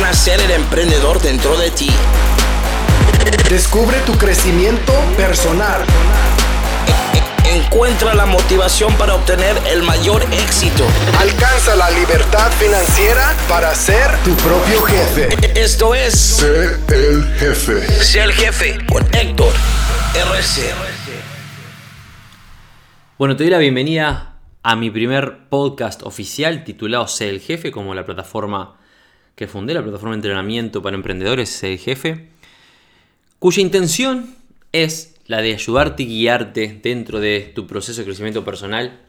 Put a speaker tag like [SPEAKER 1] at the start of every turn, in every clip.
[SPEAKER 1] Nacer el emprendedor dentro de ti.
[SPEAKER 2] Descubre tu crecimiento personal.
[SPEAKER 1] Encuentra la motivación para obtener el mayor éxito.
[SPEAKER 2] Alcanza la libertad financiera para ser tu propio jefe.
[SPEAKER 1] Esto es
[SPEAKER 3] Sé el jefe.
[SPEAKER 1] Sé el jefe con Héctor RC.
[SPEAKER 4] Bueno, te doy la bienvenida a mi primer podcast oficial titulado Sé el Jefe, como la plataforma que fundé, la plataforma de entrenamiento para emprendedores el Jefe, cuya intención es la de ayudarte y guiarte dentro de tu proceso de crecimiento personal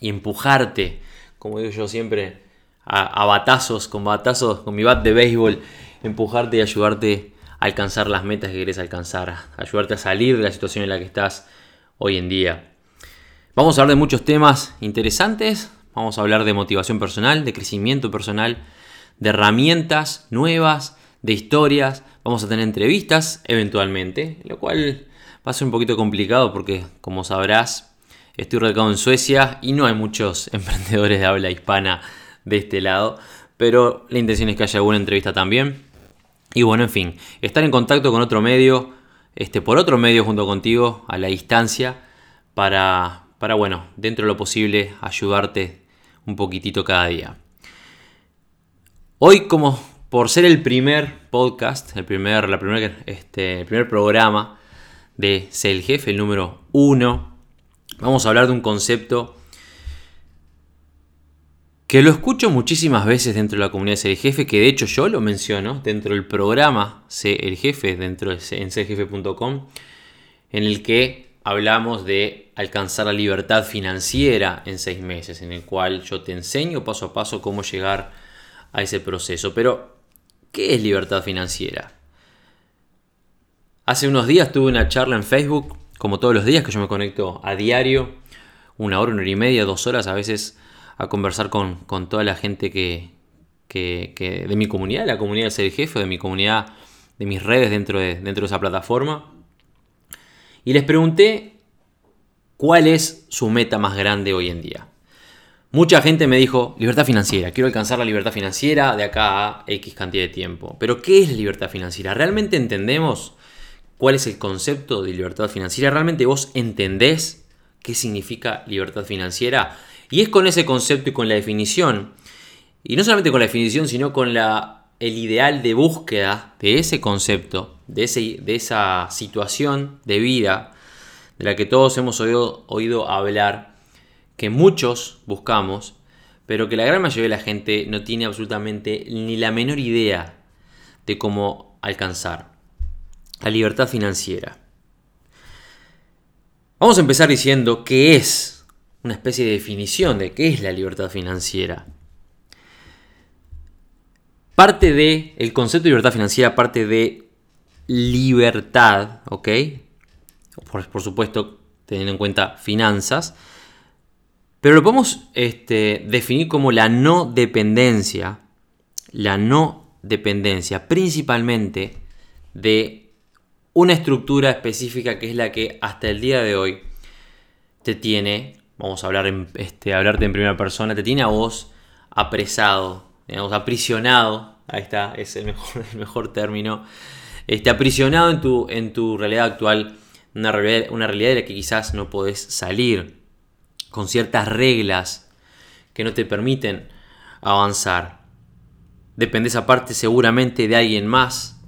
[SPEAKER 4] y empujarte, como digo yo siempre, a, a batazos, con batazos, con mi bat de béisbol, empujarte y ayudarte a alcanzar las metas que querés alcanzar, ayudarte a salir de la situación en la que estás hoy en día. Vamos a hablar de muchos temas interesantes, vamos a hablar de motivación personal, de crecimiento personal, de herramientas nuevas, de historias, vamos a tener entrevistas eventualmente, lo cual va a ser un poquito complicado porque como sabrás estoy radicado en Suecia y no hay muchos emprendedores de habla hispana de este lado, pero la intención es que haya alguna entrevista también. Y bueno, en fin, estar en contacto con otro medio, este, por otro medio junto contigo, a la distancia, para, para, bueno, dentro de lo posible, ayudarte un poquitito cada día. Hoy, como por ser el primer podcast, el primer, la este, el primer programa de Ser el Jefe, el número uno, vamos a hablar de un concepto que lo escucho muchísimas veces dentro de la comunidad de Ser el Jefe, que de hecho yo lo menciono dentro del programa Ser el Jefe, dentro de en en el que hablamos de alcanzar la libertad financiera en seis meses, en el cual yo te enseño paso a paso cómo llegar a ese proceso. Pero, ¿qué es libertad financiera? Hace unos días tuve una charla en Facebook, como todos los días que yo me conecto a diario, una hora, una hora y media, dos horas a veces a conversar con, con toda la gente que, que, de mi comunidad, la comunidad de ser jefe, de mi comunidad, de mis redes dentro de, dentro de esa plataforma. Y les pregunté cuál es su meta más grande hoy en día. Mucha gente me dijo, libertad financiera, quiero alcanzar la libertad financiera de acá a X cantidad de tiempo. Pero ¿qué es libertad financiera? ¿Realmente entendemos cuál es el concepto de libertad financiera? ¿Realmente vos entendés qué significa libertad financiera? Y es con ese concepto y con la definición, y no solamente con la definición, sino con el ideal de búsqueda de ese concepto, de esa situación de vida de la que todos hemos oído, oído hablar, que muchos buscamos, pero que la gran mayoría de la gente no tiene absolutamente ni la menor idea de cómo alcanzar. La libertad financiera. Vamos a empezar diciendo qué es una especie de definición de qué es la libertad financiera. Parte de el concepto de libertad financiera parte de libertad, ¿ok? Por, por supuesto, teniendo en cuenta finanzas, pero lo podemos este, definir como la no dependencia, la no dependencia principalmente de una estructura específica que es la que hasta el día de hoy te tiene vamos a hablar en, este, hablarte en primera persona, te tiene a vos apresado, digamos, aprisionado, ahí está, es el mejor, el mejor término, este, aprisionado en tu, en tu realidad actual, una realidad, una realidad de la que quizás no podés salir, con ciertas reglas que no te permiten avanzar. Dependes aparte seguramente de alguien más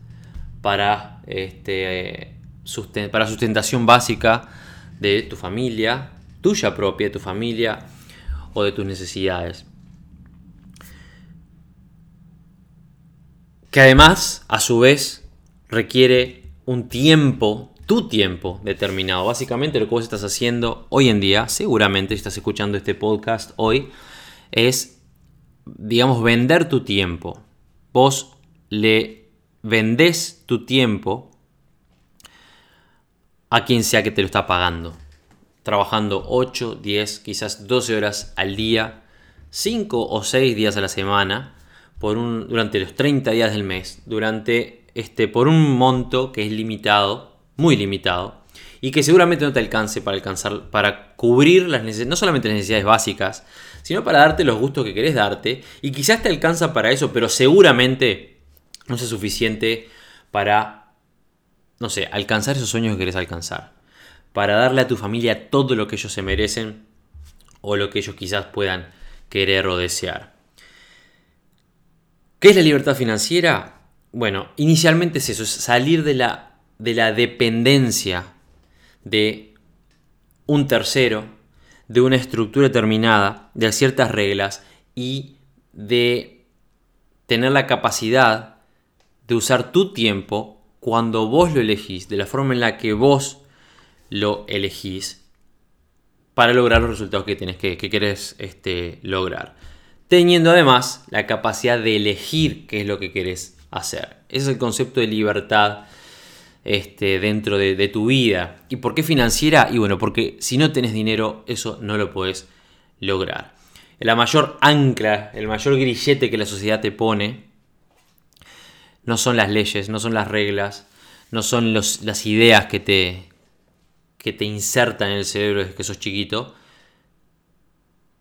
[SPEAKER 4] para, este, para sustentación básica de tu familia, tuya propia, de tu familia o de tus necesidades. Que además, a su vez, requiere un tiempo, tu tiempo determinado. Básicamente lo que vos estás haciendo hoy en día, seguramente si estás escuchando este podcast hoy, es, digamos, vender tu tiempo. Vos le vendés tu tiempo a quien sea que te lo está pagando trabajando 8, 10, quizás 12 horas al día, 5 o 6 días a la semana, por un, durante los 30 días del mes, durante este, por un monto que es limitado, muy limitado, y que seguramente no te alcance para alcanzar, para cubrir las necesidades, no solamente las necesidades básicas, sino para darte los gustos que querés darte, y quizás te alcanza para eso, pero seguramente no sea suficiente para, no sé, alcanzar esos sueños que querés alcanzar. Para darle a tu familia todo lo que ellos se merecen o lo que ellos quizás puedan querer o desear. ¿Qué es la libertad financiera? Bueno, inicialmente es eso, es salir de la, de la dependencia de un tercero, de una estructura determinada, de ciertas reglas y de tener la capacidad de usar tu tiempo cuando vos lo elegís, de la forma en la que vos lo elegís, para lograr los resultados que, tienes, que, que querés este, lograr. Teniendo además la capacidad de elegir qué es lo que querés hacer. Ese es el concepto de libertad este, dentro de, de, tu vida. ¿Y por qué financiera? Y bueno, porque si no tenés dinero, eso no lo puedes lograr. La mayor ancla, el mayor grillete que la sociedad te pone, no son las leyes, no son las reglas, no son las ideas que te, que te insertan en el cerebro desde que sos chiquito,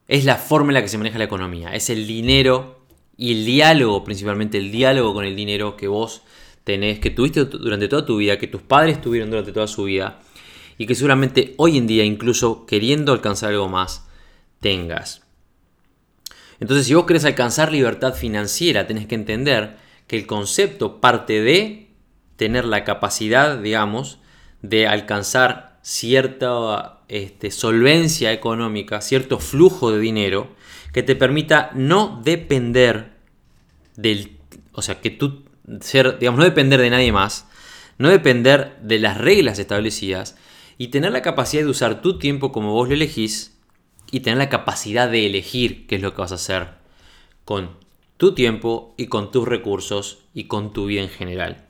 [SPEAKER 4] es la forma en la que se maneja la economía, es el dinero y el diálogo, principalmente el diálogo con el dinero que vos tenés, que tuviste durante toda tu vida, que tus padres tuvieron durante toda su vida y que seguramente hoy en día, incluso queriendo alcanzar algo más, tengas. Entonces, si vos querés alcanzar libertad financiera, tenés que entender que el concepto parte de tener la capacidad, digamos, de alcanzar cierta este, solvencia económica, cierto flujo de dinero que te permita no depender del, o sea, que tú ser, digamos, no depender de nadie más, no depender de las reglas establecidas y tener la capacidad de usar tu tiempo como vos lo elegís y tener la capacidad de elegir qué es lo que vas a hacer con tu tiempo y con tus recursos y con tu vida en general.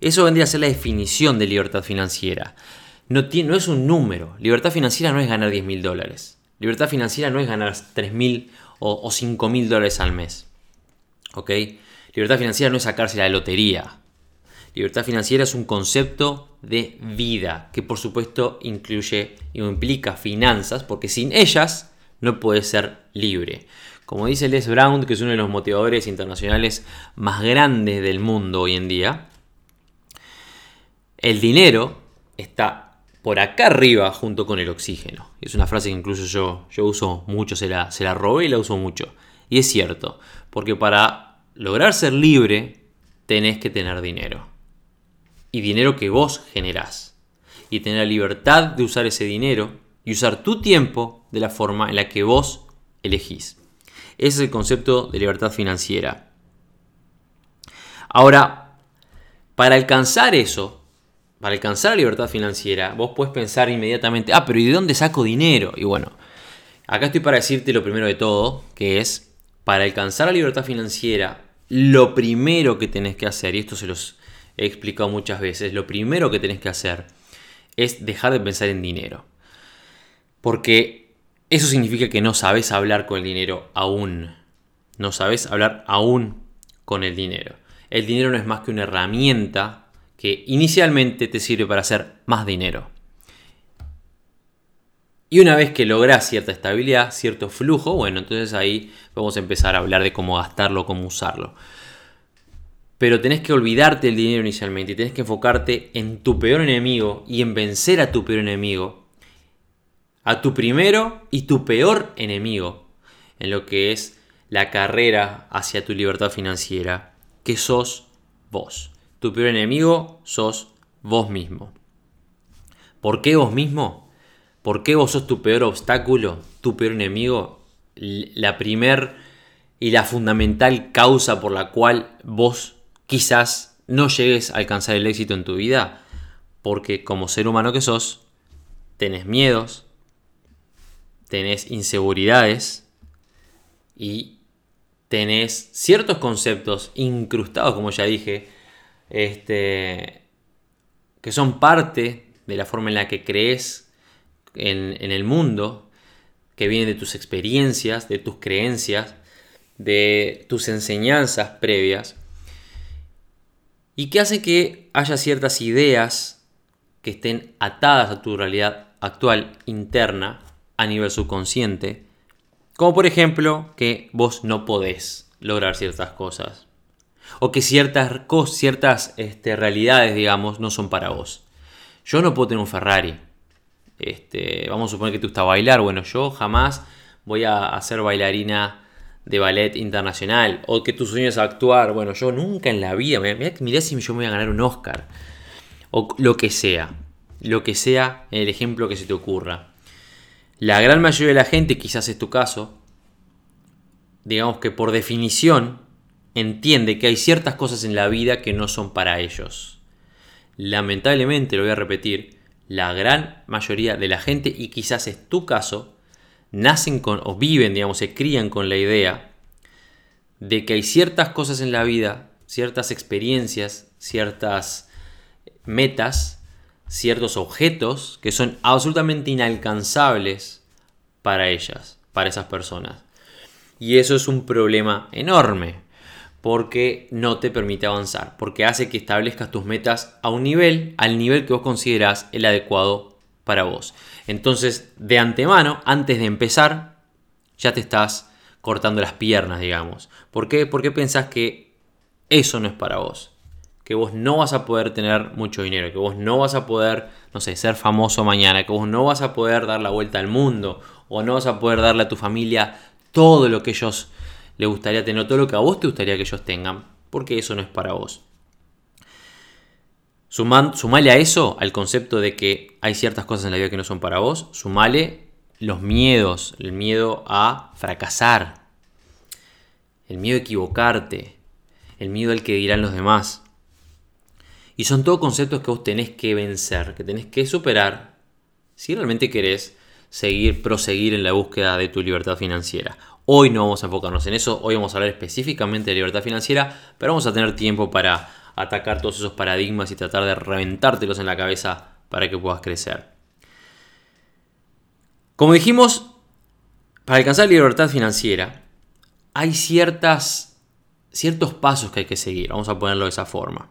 [SPEAKER 4] Eso vendría a ser la definición de libertad financiera. No, tiene, no es un número. Libertad financiera no es ganar 10 mil dólares. Libertad financiera no es ganar 3 mil o, o 5 mil dólares al mes. ¿Ok? Libertad financiera no es sacarse la lotería. Libertad financiera es un concepto de vida que por supuesto incluye o implica finanzas porque sin ellas no puedes ser libre. Como dice Les Brown, que es uno de los motivadores internacionales más grandes del mundo hoy en día, el dinero está por acá arriba junto con el oxígeno. Es una frase que incluso yo, yo uso mucho, se la, se la robé y la uso mucho. Y es cierto, porque para lograr ser libre tenés que tener dinero. Y dinero que vos generás. Y tener la libertad de usar ese dinero y usar tu tiempo de la forma en la que vos elegís. Ese es el concepto de libertad financiera. Ahora, para alcanzar eso, para alcanzar la libertad financiera, vos puedes pensar inmediatamente, ah, pero ¿y de dónde saco dinero? Y bueno, acá estoy para decirte lo primero de todo, que es, para alcanzar la libertad financiera, lo primero que tenés que hacer, y esto se los he explicado muchas veces, lo primero que tenés que hacer es dejar de pensar en dinero. Porque eso significa que no sabes hablar con el dinero aún. No sabes hablar aún con el dinero. El dinero no es más que una herramienta que inicialmente te sirve para hacer más dinero. Y una vez que logras cierta estabilidad, cierto flujo, bueno, entonces ahí vamos a empezar a hablar de cómo gastarlo, cómo usarlo. Pero tenés que olvidarte del dinero inicialmente y tenés que enfocarte en tu peor enemigo y en vencer a tu peor enemigo. A tu primero y tu peor enemigo en lo que es la carrera hacia tu libertad financiera, que sos vos. Tu peor enemigo sos vos mismo. ¿Por qué vos mismo? ¿Por qué vos sos tu peor obstáculo, tu peor enemigo? La primer y la fundamental causa por la cual vos quizás no llegues a alcanzar el éxito en tu vida. Porque como ser humano que sos, tenés miedos, tenés inseguridades y tenés ciertos conceptos incrustados, como ya dije, este, que son parte de la forma en la que crees en, el mundo, que vienen de tus experiencias, de tus creencias, de tus enseñanzas previas, y que hace que haya ciertas ideas que estén atadas a tu realidad actual interna a nivel subconsciente, como por ejemplo que vos no podés lograr ciertas cosas, O que ciertas, ciertas este, realidades, digamos, no son para vos. Yo no puedo tener un Ferrari. Este, vamos a suponer que te gusta bailar. Bueno, yo jamás voy a ser bailarina de ballet internacional. O que tu sueño es actuar. Bueno, yo nunca en la vida. Mirá, si yo me voy a ganar un Oscar. O lo que sea. Lo que sea el ejemplo que se te ocurra. La gran mayoría de la gente, quizás es tu caso, digamos que por definición entiende que hay ciertas cosas en la vida que no son para ellos. Lamentablemente, lo voy a repetir, la gran mayoría de la gente, y quizás es tu caso, nacen con, o viven, digamos, se crían con la idea de que hay ciertas cosas en la vida, ciertas experiencias, ciertas metas, ciertos objetos que son absolutamente inalcanzables para ellas, para esas personas. Y eso es un problema enorme, porque no te permite avanzar, porque hace que establezcas tus metas a un nivel, al nivel que vos considerás el adecuado para vos. Entonces, de antemano, antes de empezar, ya te estás cortando las piernas, digamos. ¿Por qué? Porque pensás que eso no es para vos. Que vos no vas a poder tener mucho dinero, que vos no vas a poder, no sé, ser famoso mañana, que vos no vas a poder dar la vuelta al mundo, o no vas a poder darle a tu familia todo lo que ellos les gustaría tener, todo lo que a vos te gustaría que ellos tengan, porque eso no es para vos. sumale a eso, al concepto de que hay ciertas cosas en la vida que no son para vos, sumale los miedos, el miedo a fracasar, el miedo a equivocarte, el miedo al que dirán los demás. Y son todos conceptos que vos tenés que vencer, que tenés que superar si realmente querés seguir, proseguir en la búsqueda de tu libertad financiera. Hoy no vamos a enfocarnos en eso, hoy vamos a hablar específicamente de libertad financiera, pero vamos a tener tiempo para atacar todos esos paradigmas y tratar de reventártelos en la cabeza para que puedas crecer. Como dijimos, para alcanzar libertad financiera hay ciertas, ciertos pasos que hay que seguir, vamos a ponerlo de esa forma.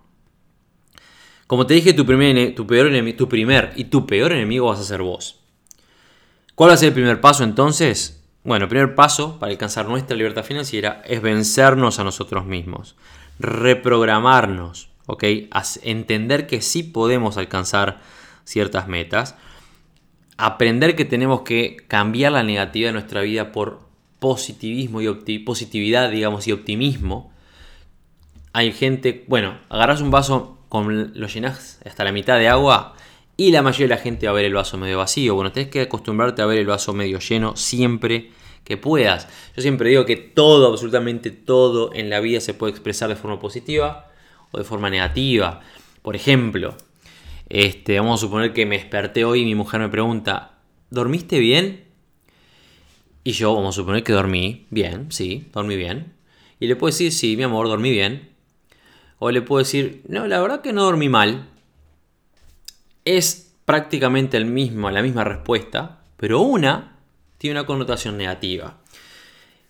[SPEAKER 4] Como te dije, tu primer, tu, peor enemigo, tu primer y tu peor enemigo vas a ser vos. ¿Cuál va a ser el primer paso entonces? Bueno, el primer paso para alcanzar nuestra libertad financiera es vencernos a nosotros mismos, reprogramarnos, ¿ok? entender que sí podemos alcanzar ciertas metas, aprender que tenemos que cambiar la negatividad de nuestra vida por positivismo y positividad, digamos, y optimismo. Hay gente, bueno, agarras un vaso, con, lo llenas hasta la mitad de agua y la mayoría de la gente va a ver el vaso medio vacío. Bueno, tenés que acostumbrarte a ver el vaso medio lleno siempre que puedas. Yo siempre digo que todo, absolutamente todo en la vida se puede expresar de forma positiva o de forma negativa. Por ejemplo, este, vamos a suponer que me desperté hoy y mi mujer me pregunta, ¿dormiste bien? Y yo vamos a suponer que dormí bien, sí, dormí bien. Y le puedo decir, sí, mi amor, dormí bien. O le puedo decir, no, la verdad que no dormí mal es prácticamente el mismo, la misma respuesta, pero una tiene una connotación negativa.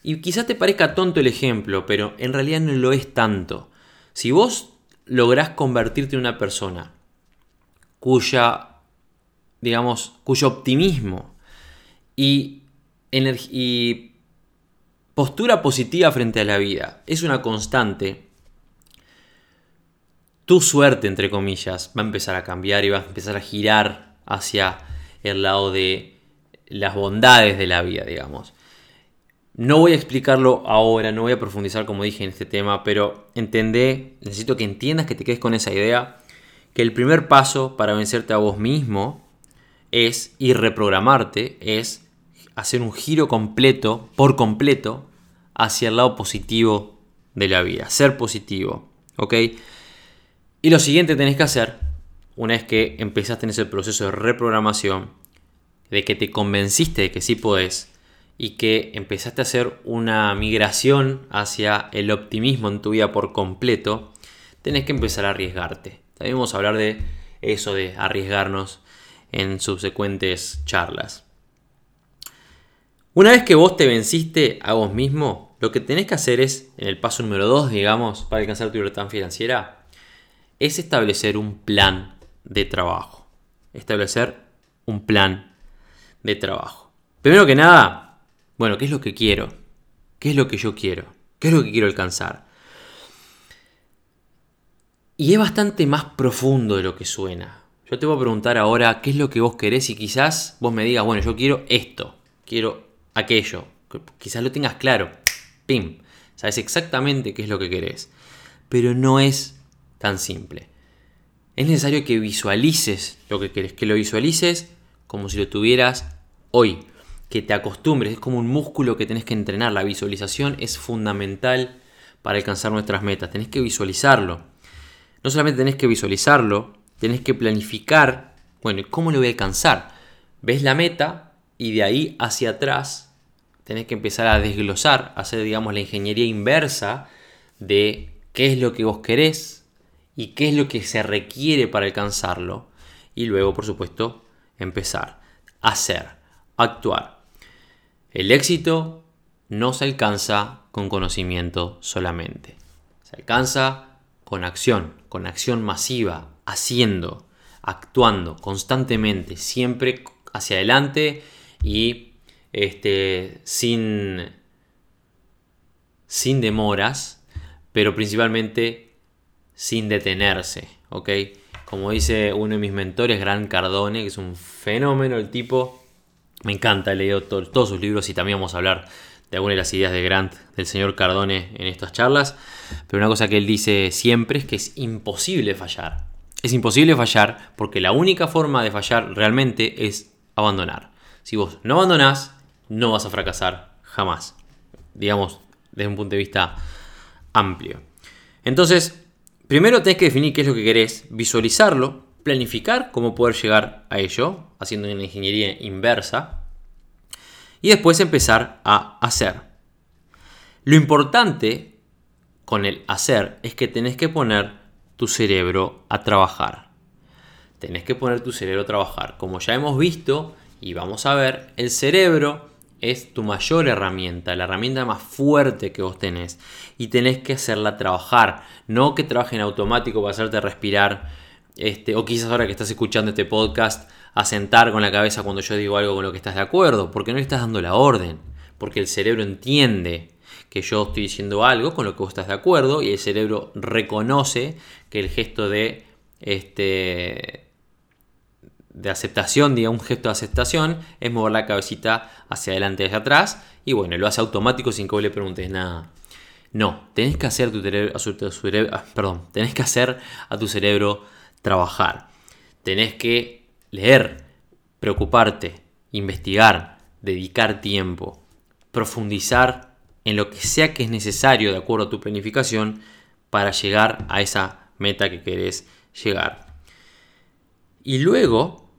[SPEAKER 4] Y quizás te parezca tonto el ejemplo, pero en realidad no lo es tanto. Si vos lográs convertirte en una persona cuya, digamos, cuyo optimismo y, y postura positiva frente a la vida es una constante, tu suerte, entre comillas, va a empezar a cambiar y va a empezar a girar hacia el lado de las bondades de la vida, digamos. No voy a explicarlo ahora, no voy a profundizar como dije en este tema, pero entendé, necesito que entiendas, que te quedes con esa idea, que el primer paso para vencerte a vos mismo es ir reprogramarte, es hacer un giro completo, por completo, hacia el lado positivo de la vida, ser positivo, ¿ok? Y lo siguiente que tenés que hacer, una vez que empezaste en ese proceso de reprogramación, de que te convenciste de que sí podés y que empezaste a hacer una migración hacia el optimismo en tu vida por completo, tenés que empezar a arriesgarte. También vamos a hablar de eso de arriesgarnos en subsecuentes charlas. Una vez que vos te venciste a vos mismo, lo que tenés que hacer es, en el paso número 2, digamos, para alcanzar tu libertad financiera, es establecer un plan de trabajo. Establecer un plan de trabajo. Primero que nada, bueno, ¿qué es lo que quiero? ¿Qué es lo que yo quiero? ¿Qué es lo que quiero alcanzar? Y es bastante más profundo de lo que suena. Yo te voy a preguntar ahora qué es lo que vos querés y quizás vos me digas, bueno, yo quiero esto, quiero aquello. Quizás lo tengas claro. Pim. Sabes exactamente qué es lo que querés. Pero no es tan simple. Es necesario que visualices lo que querés, que lo visualices como si lo tuvieras hoy, que te acostumbres, es como un músculo que tenés que entrenar. La visualización es fundamental para alcanzar nuestras metas. Tenés que visualizarlo. No solamente tenés que visualizarlo, tenés que planificar, bueno, ¿cómo lo voy a alcanzar? Ves la meta y de ahí hacia atrás tenés que empezar a desglosar, hacer, digamos, la ingeniería inversa de qué es lo que vos querés y qué es lo que se requiere para alcanzarlo. Y luego, por supuesto, empezar, hacer, actuar. El éxito no se alcanza con conocimiento solamente. Se alcanza con acción, con acción masiva, haciendo, actuando constantemente, siempre hacia adelante y este, sin, sin demoras, pero principalmente sin detenerse, ¿ok? Como dice uno de mis mentores, Gran Cardone, que es un fenómeno el tipo, me encanta, he leído todos sus libros y también vamos a hablar de algunas de las ideas de Grant, del señor Cardone en estas charlas, pero una cosa que él dice siempre es que es imposible fallar. Es imposible fallar porque la única forma de fallar realmente es abandonar. Si vos no abandonás, no vas a fracasar jamás. Digamos, desde un punto de vista amplio. Entonces, primero tenés que definir qué es lo que querés, visualizarlo, planificar cómo poder llegar a ello, haciendo una ingeniería inversa, y después empezar a hacer. Lo importante con el hacer es que tenés que poner tu cerebro a trabajar. Tenés que poner tu cerebro a trabajar. Como ya hemos visto y vamos a ver, el cerebro es tu mayor herramienta, la herramienta más fuerte que vos tenés. Y tenés que hacerla trabajar. No que trabaje en automático para hacerte respirar. Este, o quizás ahora que estás escuchando este podcast a sentar con la cabeza cuando yo digo algo con lo que estás de acuerdo, porque no le estás dando la orden, porque el cerebro entiende que yo estoy diciendo algo con lo que vos estás de acuerdo y el cerebro reconoce que el gesto de este de aceptación, diga un gesto de aceptación, es mover la cabecita hacia adelante y hacia atrás y bueno, lo hace automático sin que vos le preguntes nada. No, tenés que hacer tu cerebro, ah, perdón, tenés que hacer a tu cerebro trabajar. Tenés que leer, preocuparte, investigar, dedicar tiempo, profundizar en lo que sea que es necesario de acuerdo a tu planificación para llegar a esa meta que querés llegar. Y luego,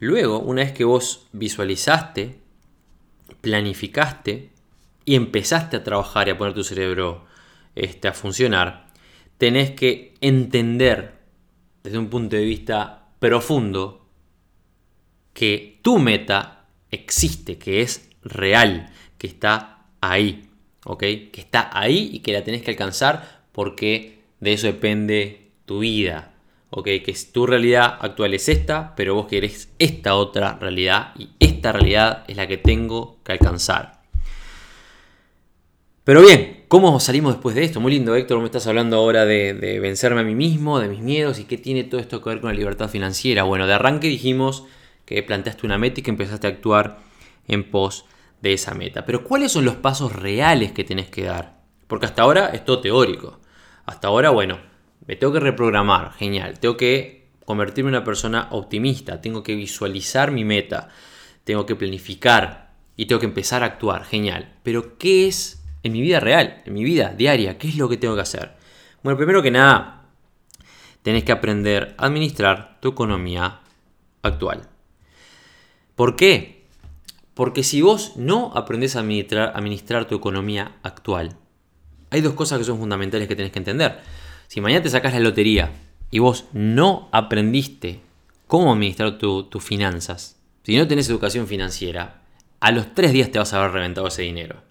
[SPEAKER 4] luego, una vez que vos visualizaste, planificaste y empezaste a trabajar y a poner tu cerebro este, a funcionar, tenés que entender desde un punto de vista profundo que tu meta existe, que es real, que está ahí, ¿ok? Que está ahí y que la tenés que alcanzar porque de eso depende tu vida, ¿ok? Que tu realidad actual es esta, pero vos querés esta otra realidad y esta realidad es la que tengo que alcanzar. Pero bien, ¿cómo salimos después de esto? Muy lindo, Héctor, me estás hablando ahora de, de vencerme a mí mismo, de mis miedos y qué tiene todo esto que ver con la libertad financiera. Bueno, de arranque dijimos que planteaste una meta y que empezaste a actuar en pos de esa meta. Pero ¿cuáles son los pasos reales que tenés que dar? Porque hasta ahora es todo teórico. Hasta ahora, bueno, me tengo que reprogramar, genial. Tengo que convertirme en una persona optimista, tengo que visualizar mi meta, tengo que planificar y tengo que empezar a actuar, genial. Pero ¿qué es en mi vida real, en mi vida diaria? ¿Qué es lo que tengo que hacer? Bueno, primero que nada, tenés que aprender a administrar tu economía actual. ¿Por qué? Porque si vos no aprendés a administrar, tu economía actual, hay dos cosas que son fundamentales que tenés que entender. Si mañana te sacas la lotería y vos no aprendiste cómo administrar tus finanzas, si no tenés educación financiera, a los tres días te vas a haber reventado ese dinero.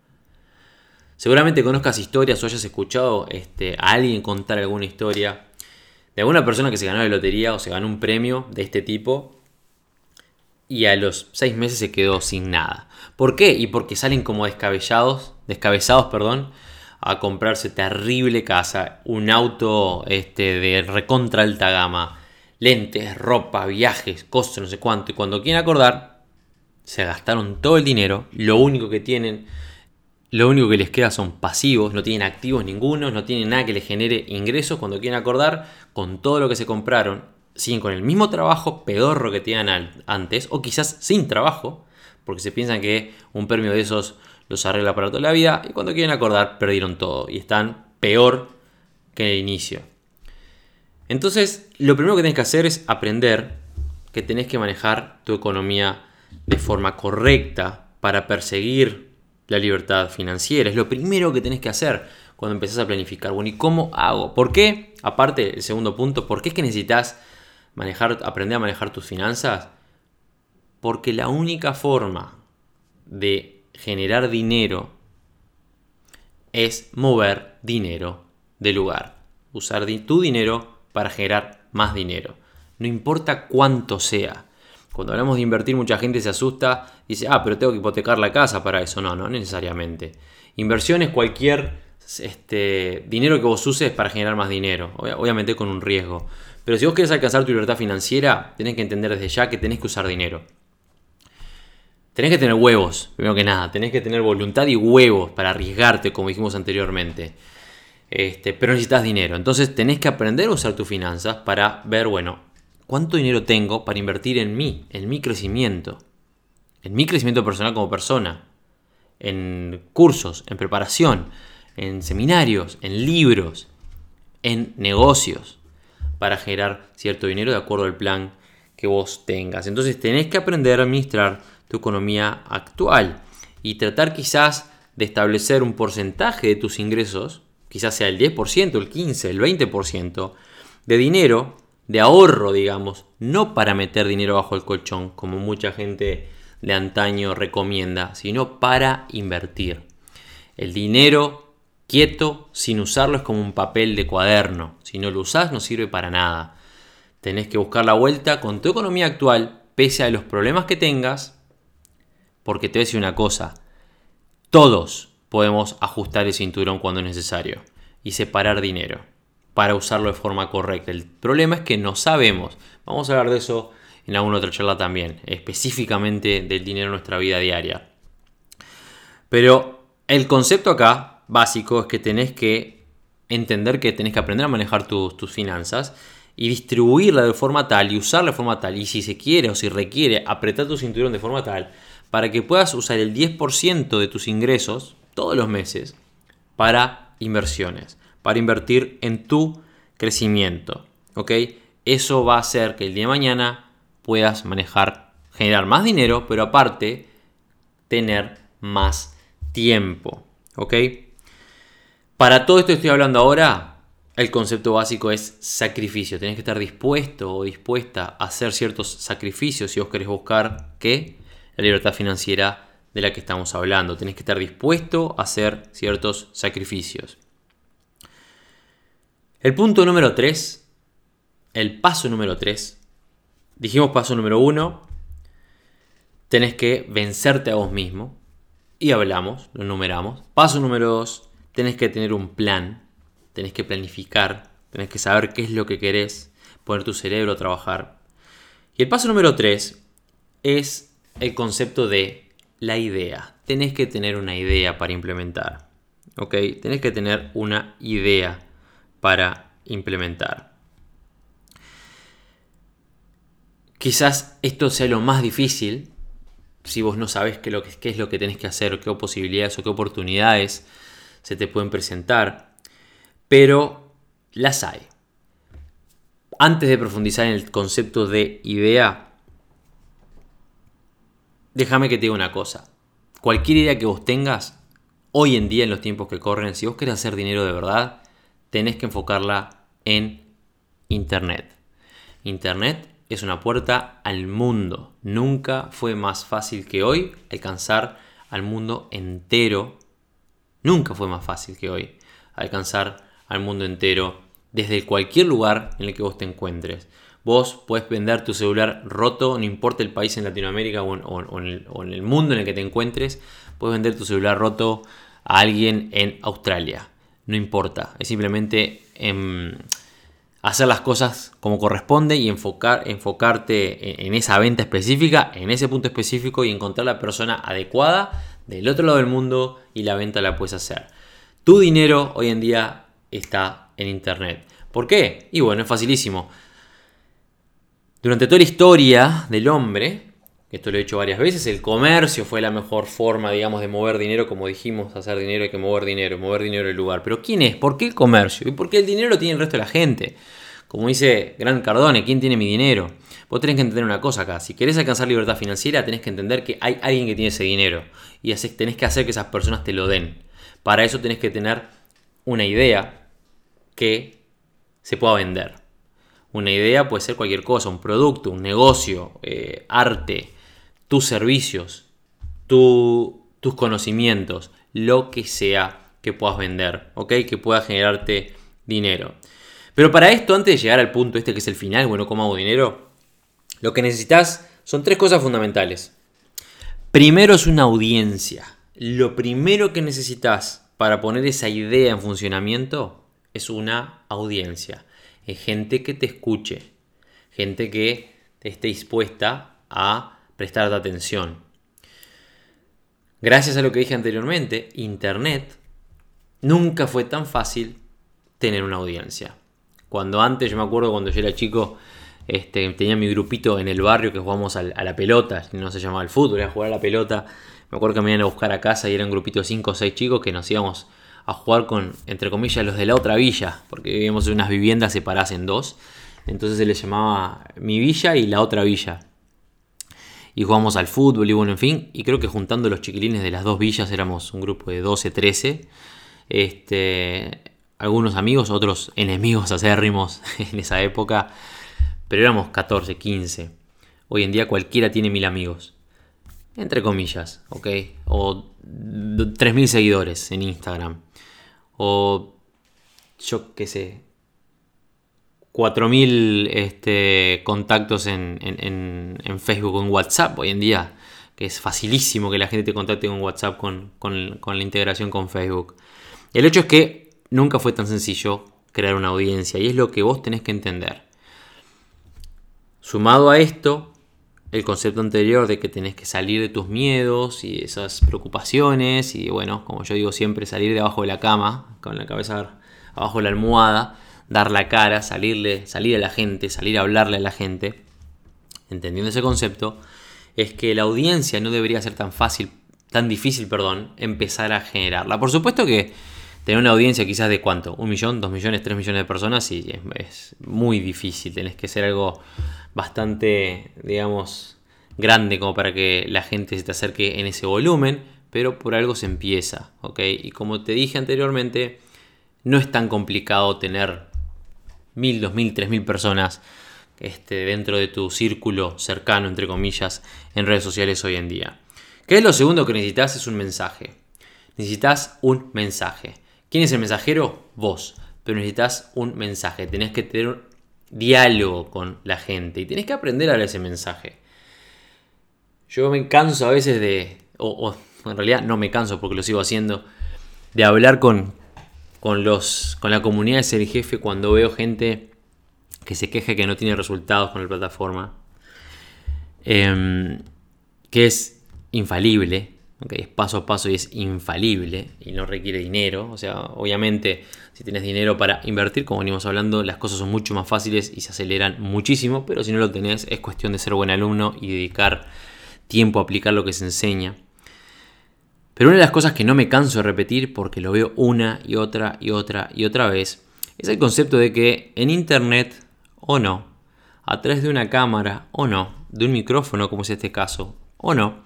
[SPEAKER 4] Seguramente conozcas historias o hayas escuchado este, a alguien contar alguna historia de alguna persona que se ganó la lotería o se ganó un premio de este tipo y a los seis meses se quedó sin nada. ¿Por qué? Y porque salen como descabellados, descabezados, perdón, a comprarse terrible casa, un auto este, de recontra alta gama, lentes, ropa, viajes, cosas, no sé cuánto. Y cuando quieren acordar, se gastaron todo el dinero. Lo único que tienen, lo único que les queda son pasivos, no tienen activos ninguno, no tienen nada que les genere ingresos. Cuando quieren acordar, con todo lo que se compraron, siguen con el mismo trabajo pedorro que tenían antes, o quizás sin trabajo, porque se piensan que un premio de esos los arregla para toda la vida, y cuando quieren acordar, perdieron todo y están peor que en el inicio. Entonces, lo primero que tenés que hacer es aprender que tenés que manejar tu economía de forma correcta para perseguir la libertad financiera. Es lo primero que tenés que hacer cuando empezás a planificar. Bueno, ¿y cómo hago? ¿Por qué? Aparte, el segundo punto, ¿por qué es que necesitas manejar, aprender a manejar tus finanzas? Porque la única forma de generar dinero es mover dinero de lugar. Usar tu dinero para generar más dinero. No importa cuánto sea. Cuando hablamos de invertir, mucha gente se asusta y dice, ah, pero tengo que hipotecar la casa para eso. No, no necesariamente. Inversión es cualquier este, dinero que vos uses para generar más dinero. Obviamente con un riesgo. Pero si vos querés alcanzar tu libertad financiera, tenés que entender desde ya que tenés que usar dinero. Tenés que tener huevos, primero que nada. Tenés que tener voluntad y huevos para arriesgarte, como dijimos anteriormente. Este, pero necesitas dinero. Entonces tenés que aprender a usar tus finanzas para ver, bueno, cuánto dinero tengo para invertir en mí, en mi crecimiento. En mi crecimiento personal como persona. En cursos, en preparación, en seminarios, en libros, en negocios. Para generar cierto dinero de acuerdo al plan que vos tengas. Entonces tenés que aprender a administrar tu economía actual y tratar quizás de establecer un porcentaje de tus ingresos, quizás sea el 10%, el 15%, el 20% de dinero, de ahorro, digamos, no para meter dinero bajo el colchón, como mucha gente de antaño recomienda, sino para invertir. El dinero quieto, sin usarlo, es como un papel de cuaderno. Si no lo usás, no sirve para nada. Tenés que buscar la vuelta con tu economía actual, pese a los problemas que tengas, porque te voy a decir una cosa, todos podemos ajustar el cinturón cuando es necesario y separar dinero para usarlo de forma correcta. El problema es que no sabemos. Vamos a hablar de eso en alguna otra charla también, específicamente del dinero en nuestra vida diaria. Pero el concepto acá básico es que tenés que entender que tenés que aprender a manejar tus, tus finanzas y distribuirla de forma tal y usarla de forma tal. Y si se quiere o si requiere apretar tu cinturón de forma tal para que puedas usar el 10% de tus ingresos todos los meses para inversiones, para invertir en tu crecimiento. ¿Ok? Eso va a hacer que el día de mañana puedas manejar, generar más dinero, pero aparte tener más tiempo. ¿Ok? Para todo esto que estoy hablando ahora, el concepto básico es sacrificio. Tienes que estar dispuesto o dispuesta a hacer ciertos sacrificios si vos querés buscar qué? La libertad financiera de la que estamos hablando. Tenés que estar dispuesto a hacer ciertos sacrificios. El punto número 3, el paso número 3, dijimos paso número 1, tenés que vencerte a vos mismo. Y hablamos, lo numeramos. Paso número 2, tenés que tener un plan, tenés que planificar, tenés que saber qué es lo que querés, poner tu cerebro a trabajar. Y el paso número 3 es el concepto de la idea. Tenés que tener una idea para implementar. ¿Ok? Tenés que tener una idea para implementar. Quizás esto sea lo más difícil si vos no sabes qué, qué es lo que tenés que hacer, qué posibilidades o qué oportunidades se te pueden presentar. Pero las hay. Antes de profundizar en el concepto de idea, déjame que te diga una cosa. Cualquier idea que vos tengas, hoy en día en los tiempos que corren, si vos querés hacer dinero de verdad, tenés que enfocarla en Internet. Internet es una puerta al mundo. Nunca fue más fácil que hoy alcanzar al mundo entero. Nunca fue más fácil que hoy alcanzar al mundo entero desde cualquier lugar en el que vos te encuentres. Vos puedes vender tu celular roto, no importa el país en Latinoamérica o en, el, mundo en el que te encuentres, puedes vender tu celular roto a alguien en Australia. no importa. Es simplemente em, hacer las cosas como corresponde y enfocar, enfocarte en, esa venta específica, en ese punto específico y encontrar la persona adecuada del otro lado del mundo y la venta la puedes hacer. Tu dinero hoy en día está en Internet. ¿Por qué? Y bueno, es facilísimo. Durante toda la historia del hombre, esto lo he hecho varias veces, el comercio fue la mejor forma, digamos, de mover dinero, como dijimos, hacer dinero hay que mover dinero, mover dinero del lugar. Pero ¿quién es? ¿Por qué el comercio? ¿Y por qué el dinero lo tiene el resto de la gente? Como dice Gran Cardone, ¿quién tiene mi dinero? Vos tenés que entender una cosa acá, si querés alcanzar libertad financiera, tenés que entender que hay alguien que tiene ese dinero y tenés que hacer que esas personas te lo den. Para eso tenés que tener una idea que se pueda vender. Una idea puede ser cualquier cosa, un producto, un negocio, eh, arte, tus servicios, tus conocimientos, lo que sea que puedas vender, ¿ok? Que pueda generarte dinero. Pero para esto, antes de llegar al punto este que es el final, bueno, ¿cómo hago dinero? Lo que necesitas son tres cosas fundamentales. Primero es una audiencia. Lo primero que necesitas para poner esa idea en funcionamiento es una audiencia es gente que te escuche, gente que esté dispuesta a prestarte atención. Gracias a lo que dije anteriormente, Internet nunca fue tan fácil tener una audiencia. Cuando antes, yo me acuerdo cuando yo era chico, este, tenía mi grupito en el barrio que jugábamos a, la pelota, no se llamaba el fútbol, era jugar a la pelota. Me acuerdo que me iban a buscar a casa y era un grupito de 5 o 6 chicos que nos íbamos a jugar con, entre comillas, los de la otra villa, porque vivíamos en unas viviendas separadas en dos. Entonces se les llamaba mi villa y la otra villa. Y jugamos al fútbol y bueno, en fin. Y creo que juntando los chiquilines de las dos villas éramos un grupo de 12, 13. Este, algunos amigos, otros enemigos acérrimos en esa época. Pero éramos 14, 15. Hoy en día cualquiera tiene mil amigos. Entre comillas, ¿ok? O 3.000 seguidores en Instagram o yo qué sé, 4.000 este, contactos en, Facebook o en WhatsApp hoy en día, que es facilísimo que la gente te contacte con WhatsApp con, con, la integración con Facebook. El hecho es que nunca fue tan sencillo crear una audiencia y es lo que vos tenés que entender. Sumado a esto, el concepto anterior de que tenés que salir de tus miedos y esas preocupaciones y bueno, como yo digo siempre, salir de abajo de la cama, con la cabeza abajo de la almohada, dar la cara, salirle, salir a la gente, salir a hablarle a la gente, entendiendo ese concepto, es que la audiencia no debería ser tan fácil, tan difícil, perdón, empezar a generarla. Por supuesto que tener una audiencia quizás de cuánto, un millón, dos millones, tres millones de personas, sí, es, es muy difícil, tenés que ser algo bastante, digamos, grande como para que la gente se te acerque en ese volumen, pero por algo se empieza, ¿ok? Y como te dije anteriormente, no es tan complicado tener mil, dos mil, tres mil personas este, dentro de tu círculo cercano, entre comillas, en redes sociales hoy en día. ¿Qué es lo segundo que necesitas? Es un mensaje. Necesitas un mensaje. ¿Quién es el mensajero? Vos. Pero necesitas un mensaje. Tenés que tener diálogo con la gente y tienes que aprender a dar ese mensaje. Yo me canso a veces de, o, en realidad no me canso porque lo sigo haciendo, de hablar con, con, los, con la comunidad de ser jefe cuando veo gente que se queja que no tiene resultados con la plataforma, em, que es infalible, es paso a paso y es infalible y no requiere dinero. O sea, obviamente, si tienes dinero para invertir, como venimos hablando, las cosas son mucho más fáciles y se aceleran muchísimo. Pero si no lo tenés, es cuestión de ser buen alumno y dedicar tiempo a aplicar lo que se enseña. Pero una de las cosas que no me canso de repetir, porque lo veo una y otra y otra y otra vez, es el concepto de que en Internet o no, a través de una cámara o no, de un micrófono como es este caso o no,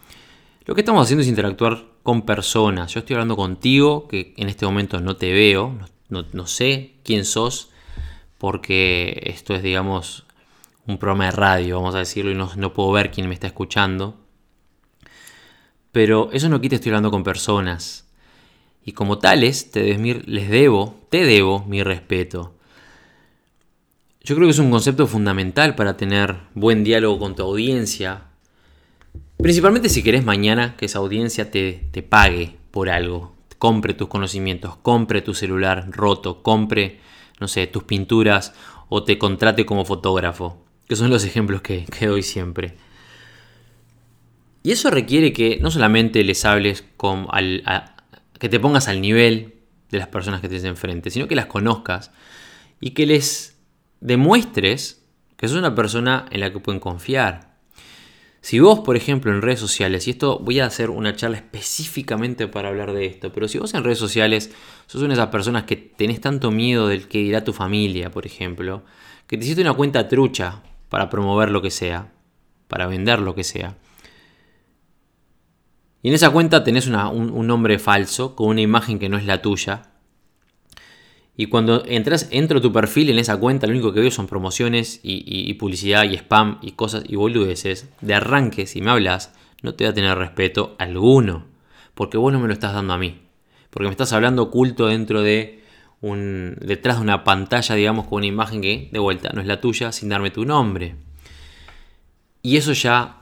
[SPEAKER 4] lo que estamos haciendo es interactuar con personas. Yo estoy hablando contigo, que en este momento no te veo, no, sé quién sos, porque esto es, digamos, un programa de radio, vamos a decirlo, y no, puedo ver quién me está escuchando. Pero eso no quita, estoy hablando con personas. Y como tales, te les debo, te debo mi respeto. Yo creo que es un concepto fundamental para tener buen diálogo con tu audiencia, Principalmente si querés mañana que esa audiencia te, pague por algo, compre tus conocimientos, compre tu celular roto, compre, no sé, tus pinturas o te contrate como fotógrafo, que son los ejemplos que, doy siempre. Y eso requiere que no solamente les hables con, que te pongas al nivel de las personas que tienes enfrente, sino que las conozcas y que les demuestres que sos una persona en la que pueden confiar. Si vos, por ejemplo, en redes sociales, y esto voy a hacer una charla específicamente para hablar de esto, pero si vos en redes sociales sos una de esas personas que tenés tanto miedo del que dirá tu familia, por ejemplo, que te hiciste una cuenta trucha para promover lo que sea, para vender lo que sea, y en esa cuenta tenés un, nombre falso con una imagen que no es la tuya. Y cuando entras, entro a tu perfil en esa cuenta, lo único que veo son promociones y, publicidad y spam y cosas y boludeces. De arranque, si me hablas, no te voy a tener respeto alguno. Porque vos no me lo estás dando a mí. Porque me estás hablando oculto dentro de un. detrás de una pantalla, digamos, con una imagen que, de vuelta, no es la tuya, sin darme tu nombre. Y eso ya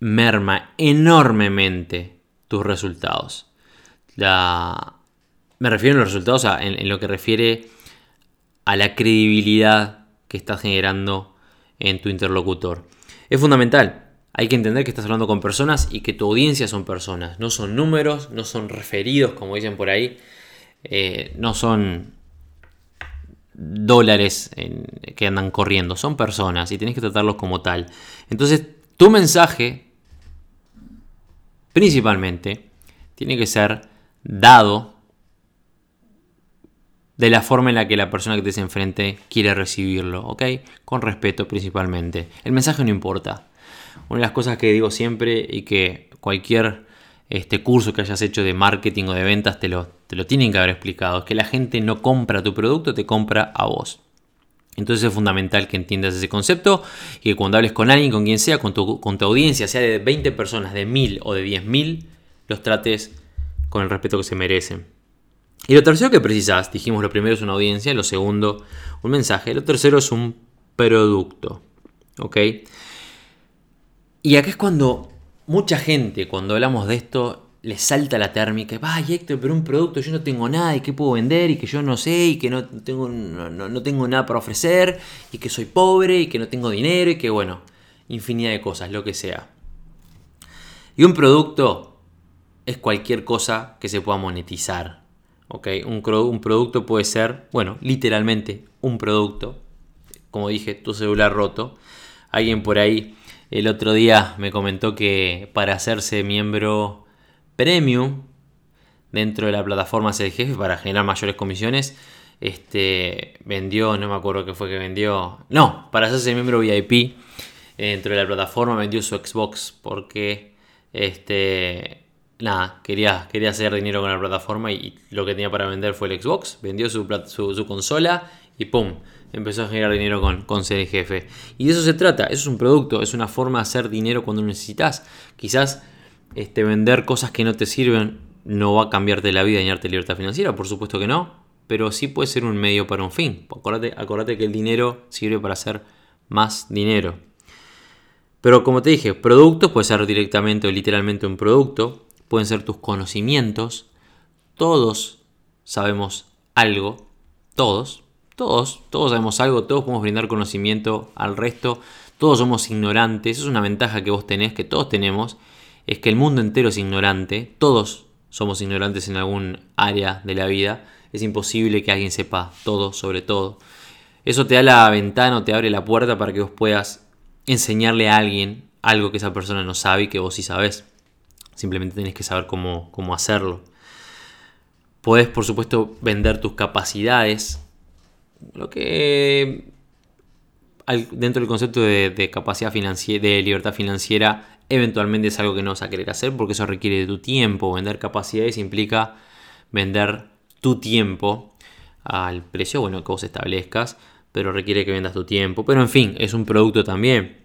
[SPEAKER 4] merma enormemente tus resultados. Me refiero a los resultados en, lo que refiere a la credibilidad que estás generando en tu interlocutor. Es fundamental. Hay que entender que estás hablando con personas y que tu audiencia son personas. No son números, no son referidos, como dicen por ahí. Eh, no son dólares que andan corriendo. Son personas y tienes que tratarlos como tal. Entonces, tu mensaje principalmente tiene que ser dado de la forma en la que la persona que te enfrente quiere recibirlo, ¿ok? Con respeto principalmente. El mensaje no importa. Una de las cosas que digo siempre y que cualquier este curso que hayas hecho de marketing o de ventas te lo, te lo tienen que haber explicado, es que la gente no compra tu producto, te compra a vos. Entonces es fundamental que entiendas ese concepto y que cuando hables con alguien, con quien sea, con tu, con tu audiencia, sea de 20 personas, de 1000 o de 10.000, los trates con el respeto que se merecen. Y lo tercero que precisas, dijimos, lo primero es una audiencia, lo segundo un mensaje, lo tercero es un producto. ¿Ok? Y acá es cuando mucha gente, cuando hablamos de esto, le salta la térmica, vaya Héctor, pero un producto yo no tengo nada y que puedo vender y que yo no sé y que no tengo, no, tengo nada para ofrecer y que soy pobre y que no tengo dinero y que bueno, infinidad de cosas, lo que sea. Y un producto es cualquier cosa que se pueda monetizar. Un, un producto puede ser, bueno, literalmente un producto. Como dije, tu celular roto. Alguien por ahí el otro día me comentó que para hacerse miembro premium dentro de la plataforma el jefe para generar mayores comisiones. Este vendió, no me acuerdo qué fue que vendió. No, para hacerse miembro VIP dentro de la plataforma vendió su Xbox porque este nada, quería, quería hacer dinero con la plataforma y, lo que tenía para vender fue el Xbox. Vendió su, su, consola y ¡pum! Empezó a generar dinero con, con ser jefe. Y de eso se trata, eso es un producto, es una forma de hacer dinero cuando necesitas. Quizás este, vender cosas que no te sirven no va a cambiarte la vida y dañarte libertad financiera, por supuesto que no, pero sí puede ser un medio para un fin. Acordate, que el dinero sirve para hacer más dinero. Pero como te dije, productos puede ser directamente o literalmente un producto, pueden ser tus conocimientos, todos sabemos algo, todos, todos, todos sabemos algo, todos podemos brindar conocimiento al resto, todos somos ignorantes, es una ventaja que vos tenés, que todos tenemos, es que el mundo entero es ignorante, todos somos ignorantes en algún área de la vida, es imposible que alguien sepa todo sobre todo. Eso te da la ventana o te abre la puerta para que vos puedas enseñarle a alguien algo que esa persona no sabe y que vos sí sabes. Simplemente tenés que saber cómo, cómo hacerlo. Podés, por supuesto, vender tus capacidades. Lo que dentro del concepto de, de capacidad financiera, de libertad financiera, Eventualmente es algo que no vas a querer hacer porque eso requiere de tu tiempo. Vender capacidades implica vender tu tiempo al precio bueno que vos establezcas, pero requiere que vendas tu tiempo. Pero en fin, es un producto también.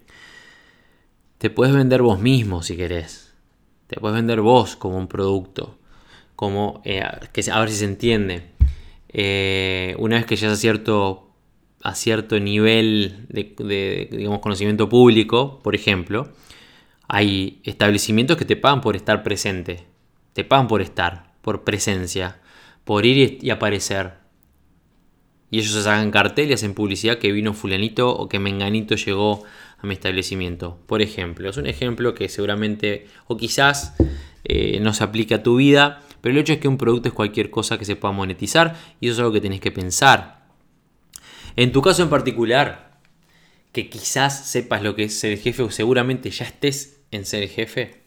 [SPEAKER 4] Te puedes vender vos mismo si querés. Te puedes vender vos como un producto. Como, eh, que, a ver si se entiende. Eh, una vez que ya a cierto, a cierto nivel de, digamos, conocimiento público, por ejemplo, hay establecimientos que te pagan por estar presente, te pagan por estar. por presencia, por ir y aparecer. Y ellos se sacan cartel y hacen publicidad que vino fulanito o que menganito llegó a mi establecimiento. Por ejemplo, es un ejemplo que seguramente o quizás eh, no se aplique a tu vida, pero el hecho es que un producto es cualquier cosa que se pueda monetizar y eso es algo que tenés que pensar. En tu caso en particular, que quizás sepas lo que es ser jefe o seguramente ya estés en ser jefe,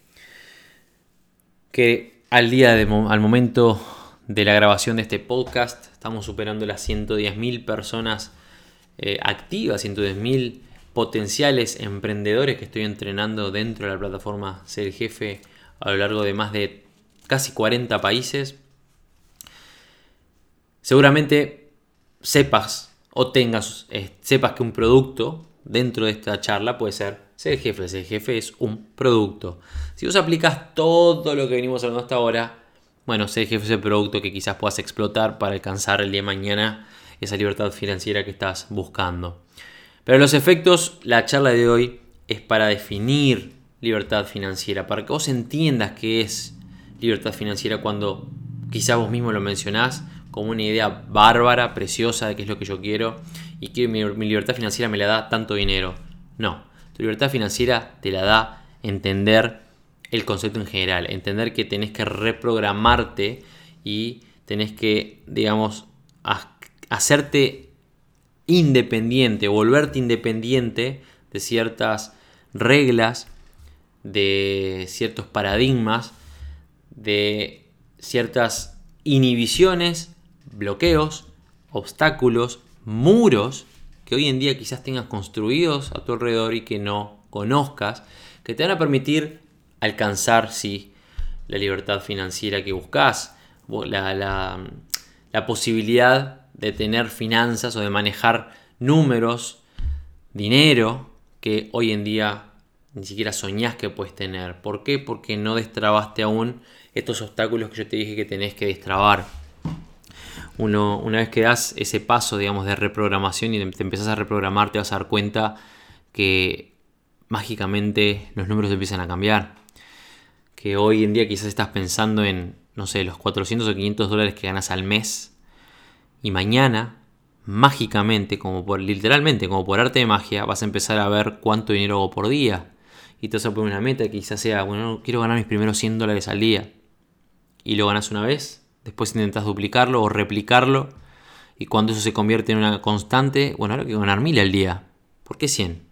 [SPEAKER 4] que al día de, al momento de la grabación de este podcast estamos superando las 110.000 personas eh, activas, 110.000 potenciales emprendedores que estoy entrenando dentro de la plataforma Ser Jefe a lo largo de más de casi 40 países. Seguramente sepas o tengas, eh, sepas que un producto dentro de esta charla puede ser ser jefe. Ser jefe es un producto. Si vos aplicas todo lo que venimos hablando hasta ahora, bueno, ser jefe el producto que quizás puedas explotar para alcanzar el día de mañana esa libertad financiera que estás buscando. Pero los efectos, la charla de hoy es para definir libertad financiera, para que vos entiendas qué es libertad financiera cuando quizás vos mismo lo mencionás como una idea bárbara, preciosa de qué es lo que yo quiero y que mi, libertad financiera me la da tanto dinero. No, tu libertad financiera te la da entender el concepto en general, entender que tenés que reprogramarte y tenés que, digamos, hacerte independiente, volverte independiente de ciertas reglas, de ciertos paradigmas, de ciertas inhibiciones, bloqueos, obstáculos, muros que hoy en día quizás tengas construidos a tu alrededor y que no conozcas, que te van a permitir alcanzar, sí, la libertad financiera que buscas, la, la, posibilidad de tener finanzas o de manejar números, dinero, que hoy en día ni siquiera soñás que puedes tener. ¿Por qué? Porque no destrabaste aún estos obstáculos que yo te dije que tenés que destrabar. Uno, una vez que das ese paso, digamos, de reprogramación y te empezás a reprogramar, te vas a dar cuenta que mágicamente los números empiezan a cambiar. Que hoy en día quizás estás pensando en, no sé, los 400 o 500 dólares que ganas al mes y mañana, mágicamente, como por literalmente, como por arte de magia, vas a empezar a ver cuánto dinero hago por día. Y te vas a poner una meta que quizás sea, bueno, quiero ganar mis primeros 100 dólares al día. Y lo ganas una vez, después intentas duplicarlo o replicarlo. Y cuando eso se convierte en una constante, bueno, ahora quiero ganar 1000 al día. ¿Por qué 100?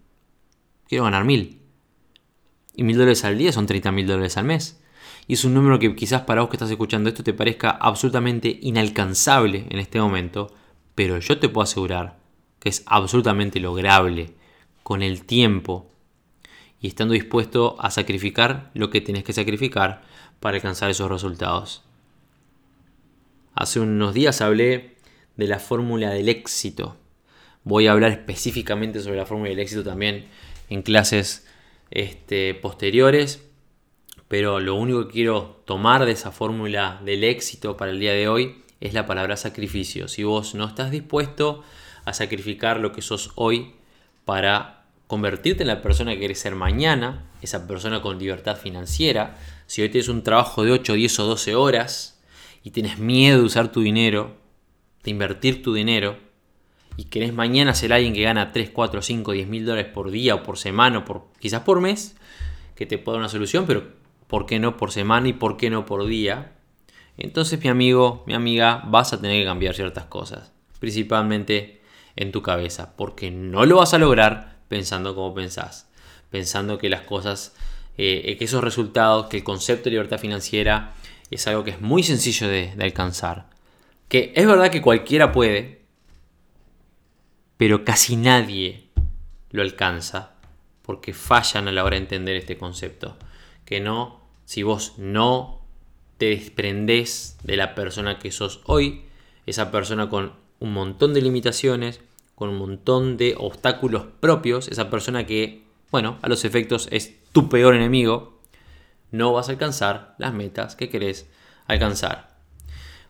[SPEAKER 4] Quiero ganar 1000. Y 1000 dólares al día son 30 mil dólares al mes y es un número que quizás para vos que estás escuchando esto te parezca absolutamente inalcanzable en este momento, pero yo te puedo asegurar que es absolutamente lograble con el tiempo y estando dispuesto a sacrificar lo que tenés que sacrificar para alcanzar esos resultados. Hace unos días hablé de la fórmula del éxito. Voy a hablar específicamente sobre la fórmula del éxito también en clases este, posteriores pero lo único que quiero tomar de esa fórmula del éxito para el día de hoy es la palabra sacrificio. Si vos no estás dispuesto a sacrificar lo que sos hoy para convertirte en la persona que querés ser mañana, esa persona con libertad financiera, si hoy tienes un trabajo de 8, 10 o 12 horas y tienes miedo de usar tu dinero, de invertir tu dinero, y querés mañana ser alguien que gana 3, 4, 5, 10 mil dólares por día o por semana o quizás por mes, que te pueda dar una solución, pero ¿por qué no por semana y por qué no por día? Entonces mi amigo, mi amiga, vas a tener que cambiar ciertas cosas, principalmente en tu cabeza, porque no lo vas a lograr pensando como pensás, pensando que las cosas, eh, que esos resultados, que el concepto de libertad financiera es algo que es muy sencillo de alcanzar. Que es verdad que cualquiera puede, pero casi nadie lo alcanza porque fallan a la hora de entender este concepto. Que no si vos no te desprendés de la persona que sos hoy, esa persona con un montón de limitaciones, con un montón de obstáculos propios, esa persona que, bueno, a los efectos es tu peor enemigo, no vas a alcanzar las metas que querés alcanzar.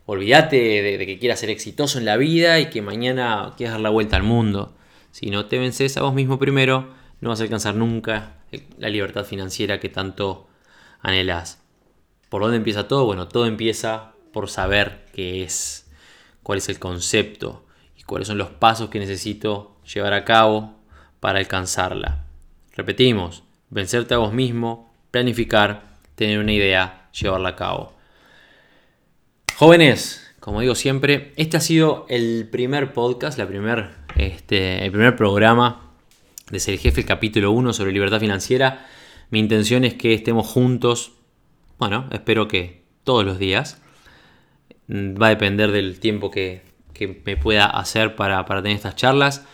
[SPEAKER 4] Olvídate de, que quieras ser exitoso en la vida y que mañana quieras dar la vuelta al mundo. Si no te vences a vos mismo primero, no vas a alcanzar nunca la libertad financiera que tanto anhelas. ¿Por dónde empieza todo? Bueno, todo empieza por saber qué es, cuál es el concepto y cuáles son los pasos que necesito llevar a cabo para alcanzarla. Repetimos, vencerte a vos mismo, planificar, tener una idea, llevarla a cabo. Jóvenes, como digo siempre, este ha sido el primer podcast, la primer, este, el primer programa de Ser el Jefe, el capítulo 1 sobre libertad financiera. Mi intención es que estemos juntos, bueno, espero que todos los días. Va a depender del tiempo que, me pueda hacer para, para, tener estas charlas,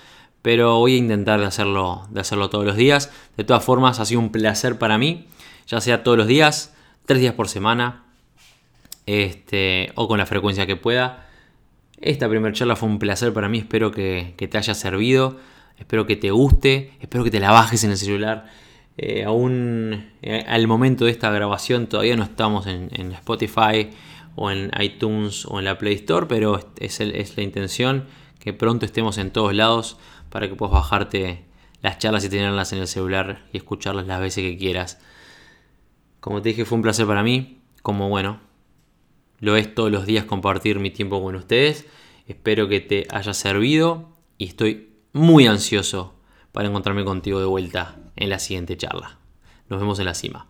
[SPEAKER 4] pero voy a intentar de hacerlo, de hacerlo todos los días. De todas formas, ha sido un placer para mí, ya sea todos los días, tres días por semana, este, o con la frecuencia que pueda. Esta primera charla fue un placer para mí, espero que, te haya servido. Espero que te guste, espero que te la bajes en el celular. Eh, aún eh, al momento de esta grabación todavía no estamos en, Spotify o en iTunes o en la Play Store, pero es, es, la intención que pronto estemos en todos lados para que puedas bajarte las charlas y tenerlas en el celular y escucharlas las veces que quieras. Como te dije, fue un placer para mí, como bueno, lo es todos los días compartir mi tiempo con ustedes. Espero que te haya servido y estoy muy ansioso para encontrarme contigo de vuelta en la siguiente charla. Nos vemos en la cima.